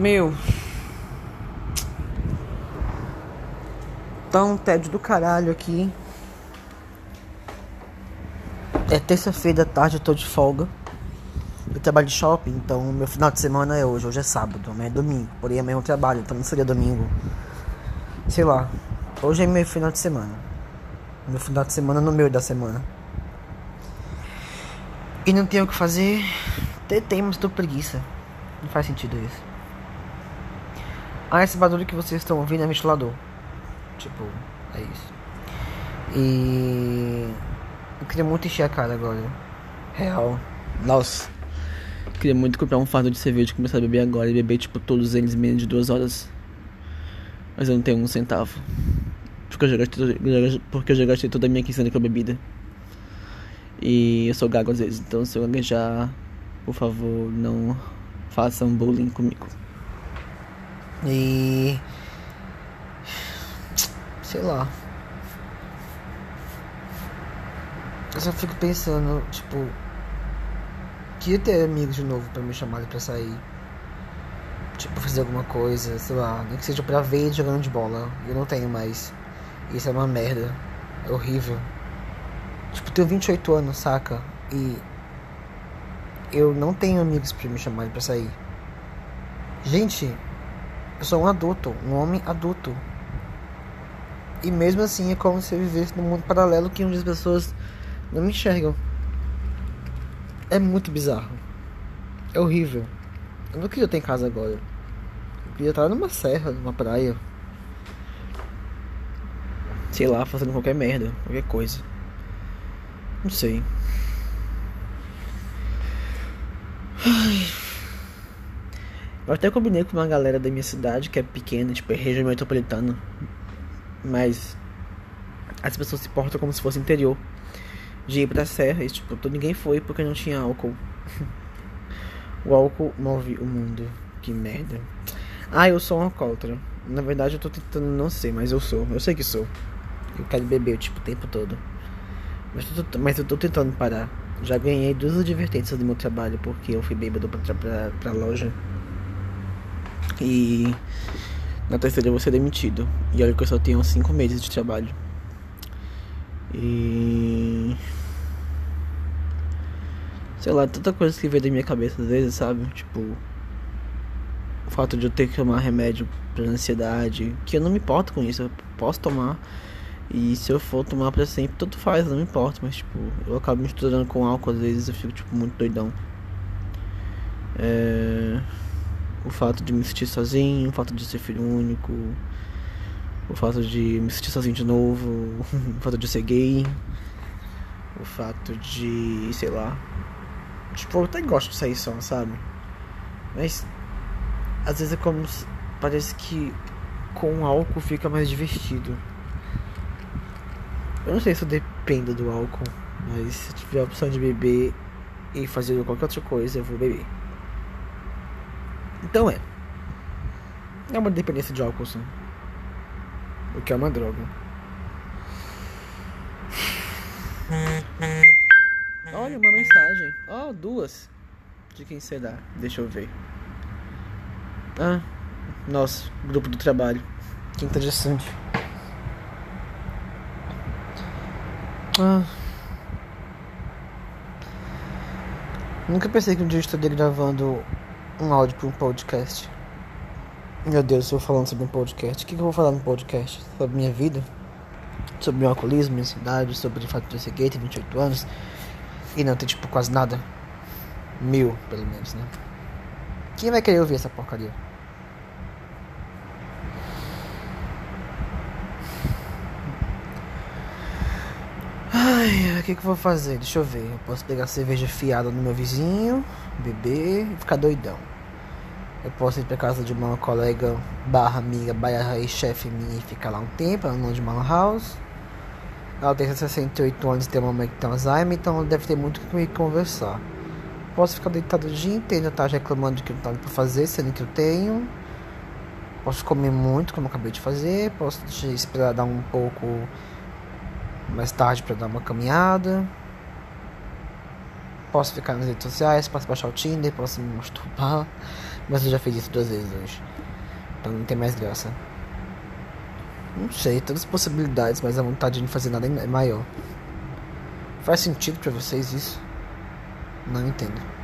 Meu. Tá um tédio do caralho aqui. É terça-feira da tarde, eu tô de folga. Eu trabalho de shopping, então meu final de semana é hoje. Hoje é sábado, amanhã é domingo. Porém, amanhã eu trabalho, então não seria domingo. Sei lá. Hoje é meu final de semana. Meu final de semana no meio da semana. E não tenho o que fazer. Tem, mas tô preguiça. Não faz sentido isso. Ah, esse barulho que vocês estão ouvindo é ventilador. Tipo, é isso. E. Eu queria muito encher a cara agora. Real. Nossa. Queria muito comprar um fardo de cerveja e começar a beber agora e beber, tipo, todos eles em menos de duas horas. Mas eu não tenho um centavo. Porque eu já gastei, porque eu já gastei toda a minha quinzena com a bebida. E eu sou gago às vezes, então se eu gaguejar, por favor, não façam bullying comigo. E. Sei lá. Eu só fico pensando, tipo. Queria ter amigos de novo pra me chamarem pra sair. Tipo, fazer alguma coisa, sei lá. Nem que seja pra ver jogando de bola. Eu não tenho mais. Isso é uma merda. É horrível. Tipo, tenho 28 anos, saca? E. Eu não tenho amigos pra me chamarem pra sair. Gente, eu sou um adulto, um homem adulto. E mesmo assim é como se eu vivesse num mundo paralelo que onde as pessoas não me enxergam. É muito bizarro. É horrível. Eu não queria estar em casa agora. Eu queria estar numa serra, numa praia. Sei lá, fazendo qualquer merda, qualquer coisa. Não sei. Eu até combinei com uma galera da minha cidade que é pequena, tipo, é região metropolitana. Mas as pessoas se portam como se fosse interior. De ir pra serra e, tipo, ninguém foi porque não tinha álcool. o álcool move o mundo. Que merda. Ah, eu sou um alcoólatra. Na verdade, eu tô tentando não ser, mas eu sou. Eu sei que sou. Eu quero beber, tipo, o tempo todo. Mas, tô, mas eu tô tentando parar. Já ganhei duas advertências do meu trabalho porque eu fui bêbado pra, pra, pra loja. E na terceira eu vou ser demitido. E olha que eu só tenho cinco meses de trabalho. E. Sei lá, tanta coisa que veio da minha cabeça às vezes, sabe? Tipo. O fato de eu ter que tomar remédio pra ansiedade. Que eu não me importo com isso, eu posso tomar. E se eu for tomar pra sempre, tanto faz, não me importa. Mas, tipo, eu acabo misturando com álcool, às vezes eu fico, tipo, muito doidão. É... O fato de me sentir sozinho, o fato de ser filho único, o fato de me sentir sozinho de novo, o fato de ser gay, o fato de, sei lá. Tipo, eu até gosto de sair só, sabe? Mas, às vezes é como. Parece que com álcool fica mais divertido. Eu não sei se eu dependo do álcool, mas se tiver a opção de beber e fazer qualquer outra coisa, eu vou beber. Então é. É uma dependência de álcool, sim. O que é uma droga. Olha, uma mensagem. Ó, oh, duas. De quem será? Deixa eu ver. Ah, nossa, grupo do trabalho. Que interessante. Ah. Nunca pensei que um dia eu estaria gravando um áudio para um podcast. Meu Deus, eu falando sobre um podcast. O que, que eu vou falar no podcast? Sobre minha vida? Sobre meu alcoolismo, minha ansiedade, sobre o fato de eu ser gay, ter 28 anos e não ter, tipo, quase nada. Mil, pelo menos, né? Quem vai querer ouvir essa porcaria? Ai, o que, que eu vou fazer? Deixa eu ver. Eu posso pegar cerveja fiada no meu vizinho, beber e ficar doidão. Eu posso ir pra casa de uma colega barra amiga, barra ex-chefe minha e ficar lá um tempo, ela não de uma house. Ela tem 68 anos e tem uma mãe que tem Alzheimer, então deve ter muito com que conversar. Posso ficar deitado o dia inteiro, tá reclamando de que não tá pra fazer, sendo que eu tenho. Posso comer muito, como eu acabei de fazer. Posso esperar dar um pouco mais tarde para dar uma caminhada. Posso ficar nas redes sociais, posso baixar o Tinder, posso me masturbar, Mas eu já fiz isso duas vezes hoje. Então não tem mais graça. Não sei, todas as possibilidades, mas a vontade de não fazer nada é maior. Faz sentido para vocês isso? Não entendo.